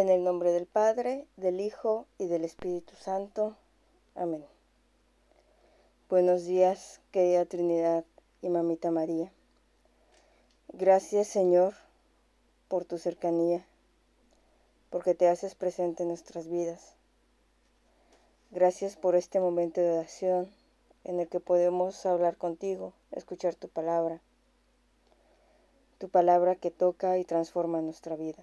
En el nombre del Padre, del Hijo y del Espíritu Santo. Amén. Buenos días, querida Trinidad y Mamita María. Gracias, Señor, por tu cercanía, porque te haces presente en nuestras vidas. Gracias por este momento de oración en el que podemos hablar contigo, escuchar tu palabra, tu palabra que toca y transforma nuestra vida.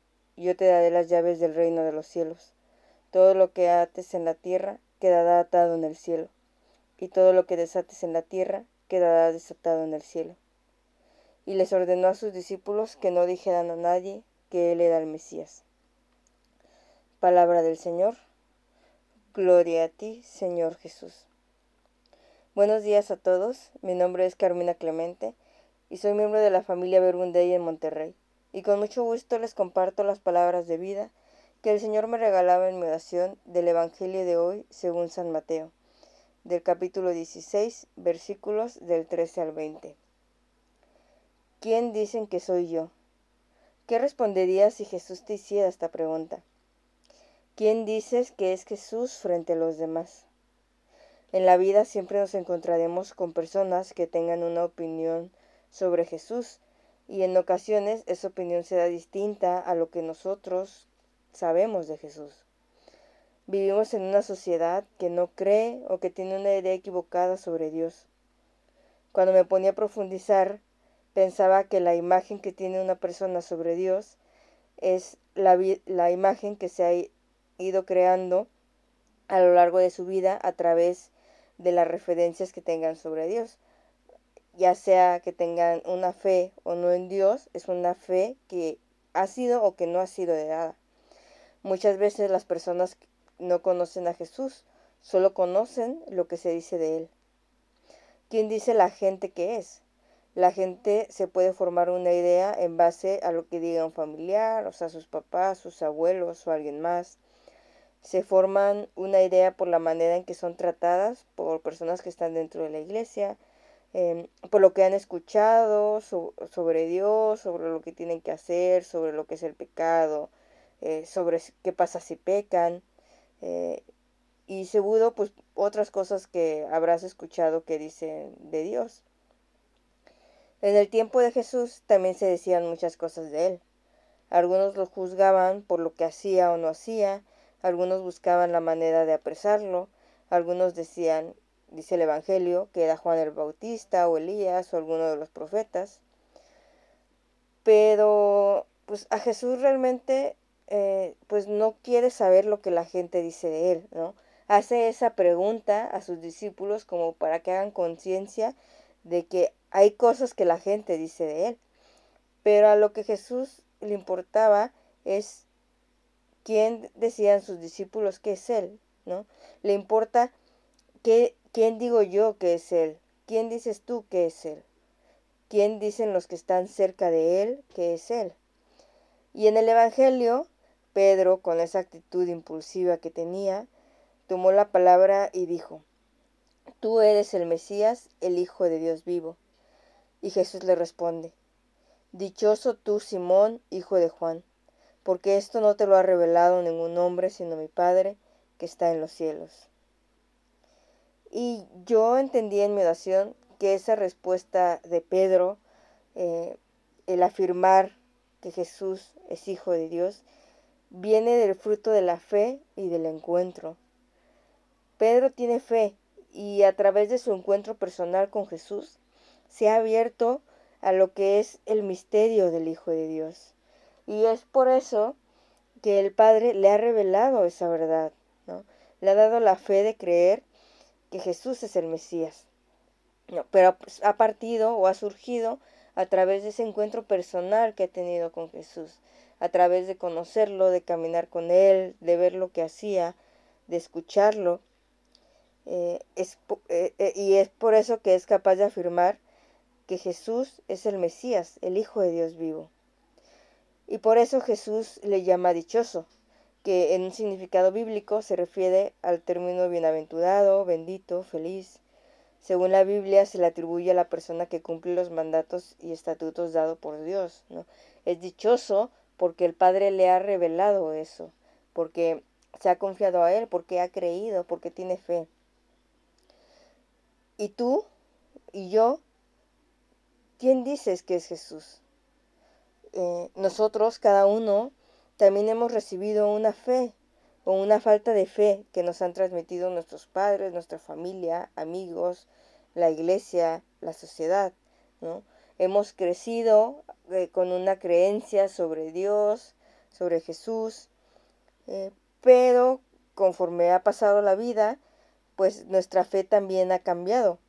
yo te daré las llaves del reino de los cielos. Todo lo que ates en la tierra quedará atado en el cielo, y todo lo que desates en la tierra quedará desatado en el cielo. Y les ordenó a sus discípulos que no dijeran a nadie que él era el Mesías. Palabra del Señor. Gloria a ti, Señor Jesús. Buenos días a todos. Mi nombre es Carmina Clemente y soy miembro de la familia Verbundey en Monterrey y con mucho gusto les comparto las palabras de vida que el Señor me regalaba en mi oración del Evangelio de hoy según San Mateo, del capítulo 16, versículos del 13 al 20. ¿Quién dicen que soy yo? ¿Qué responderías si Jesús te hiciera esta pregunta? ¿Quién dices que es Jesús frente a los demás? En la vida siempre nos encontraremos con personas que tengan una opinión sobre Jesús y en ocasiones esa opinión será distinta a lo que nosotros sabemos de Jesús. Vivimos en una sociedad que no cree o que tiene una idea equivocada sobre Dios. Cuando me ponía a profundizar, pensaba que la imagen que tiene una persona sobre Dios es la, la imagen que se ha ido creando a lo largo de su vida a través de las referencias que tengan sobre Dios ya sea que tengan una fe o no en Dios, es una fe que ha sido o que no ha sido heredada. Muchas veces las personas no conocen a Jesús, solo conocen lo que se dice de Él. ¿Quién dice la gente que es? La gente se puede formar una idea en base a lo que diga un familiar, o sea, sus papás, sus abuelos o alguien más. Se forman una idea por la manera en que son tratadas por personas que están dentro de la iglesia, Em, por lo que han escuchado sobre Dios, sobre lo que tienen que hacer, sobre lo que es el pecado, eh, sobre qué pasa si pecan. Eh, y seguro, pues otras cosas que habrás escuchado que dicen de Dios. En el tiempo de Jesús también se decían muchas cosas de él. Algunos lo juzgaban por lo que hacía o no hacía, algunos buscaban la manera de apresarlo, algunos decían dice el Evangelio, que era Juan el Bautista o Elías o alguno de los profetas. Pero pues a Jesús realmente eh, pues no quiere saber lo que la gente dice de él, ¿no? Hace esa pregunta a sus discípulos como para que hagan conciencia de que hay cosas que la gente dice de él. Pero a lo que Jesús le importaba es quién decían sus discípulos que es él, ¿no? Le importa qué ¿Quién digo yo que es Él? ¿Quién dices tú que es Él? ¿Quién dicen los que están cerca de Él que es Él? Y en el Evangelio, Pedro, con esa actitud impulsiva que tenía, tomó la palabra y dijo, Tú eres el Mesías, el Hijo de Dios vivo. Y Jesús le responde, Dichoso tú, Simón, hijo de Juan, porque esto no te lo ha revelado ningún hombre sino mi Padre que está en los cielos. Y yo entendí en mi oración que esa respuesta de Pedro, eh, el afirmar que Jesús es hijo de Dios, viene del fruto de la fe y del encuentro. Pedro tiene fe y a través de su encuentro personal con Jesús se ha abierto a lo que es el misterio del Hijo de Dios. Y es por eso que el Padre le ha revelado esa verdad, ¿no? Le ha dado la fe de creer que Jesús es el Mesías. No, pero ha partido o ha surgido a través de ese encuentro personal que ha tenido con Jesús, a través de conocerlo, de caminar con Él, de ver lo que hacía, de escucharlo. Eh, eh, eh, y es por eso que es capaz de afirmar que Jesús es el Mesías, el Hijo de Dios vivo. Y por eso Jesús le llama dichoso, que en un significado bíblico se refiere al término bienaventurado, bendito, feliz. Según la Biblia se le atribuye a la persona que cumple los mandatos y estatutos dados por Dios. ¿no? Es dichoso porque el Padre le ha revelado eso, porque se ha confiado a Él, porque ha creído, porque tiene fe. ¿Y tú y yo? ¿Quién dices que es Jesús? Eh, nosotros, cada uno, también hemos recibido una fe o una falta de fe que nos han transmitido nuestros padres, nuestra familia, amigos, la iglesia, la sociedad, ¿no? Hemos crecido eh, con una creencia sobre Dios, sobre Jesús, eh, pero conforme ha pasado la vida, pues nuestra fe también ha cambiado.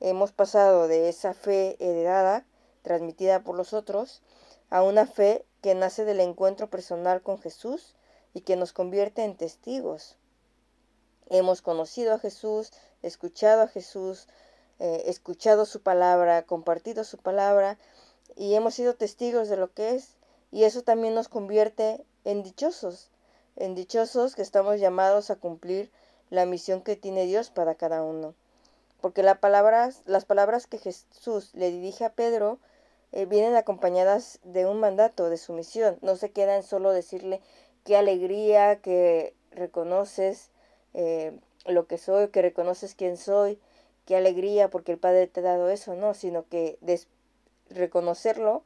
Hemos pasado de esa fe heredada, transmitida por los otros, a una fe que nace del encuentro personal con Jesús y que nos convierte en testigos. Hemos conocido a Jesús, escuchado a Jesús, eh, escuchado su palabra, compartido su palabra y hemos sido testigos de lo que es. Y eso también nos convierte en dichosos, en dichosos que estamos llamados a cumplir la misión que tiene Dios para cada uno. Porque las palabras que Jesús le dirige a Pedro eh, vienen acompañadas de un mandato, de su misión. No se queda en solo decirle qué alegría que reconoces eh, lo que soy, que reconoces quién soy, qué alegría porque el Padre te ha dado eso, no, sino que de reconocerlo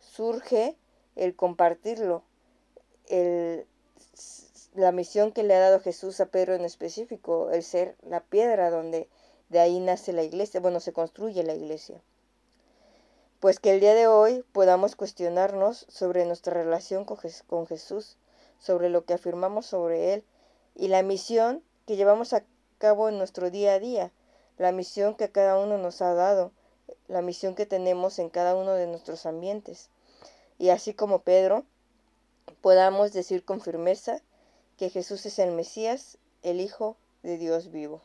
surge el compartirlo, el, la misión que le ha dado Jesús a Pedro en específico, el ser la piedra donde de ahí nace la iglesia, bueno, se construye la iglesia pues que el día de hoy podamos cuestionarnos sobre nuestra relación con, Jesús, sobre lo que afirmamos sobre Él y la misión que llevamos a cabo en nuestro día a día, la misión que cada uno nos ha dado, la misión que tenemos en cada uno de nuestros ambientes. Y así como Pedro, podamos decir con firmeza que Jesús es el Mesías, el Hijo de Dios vivo.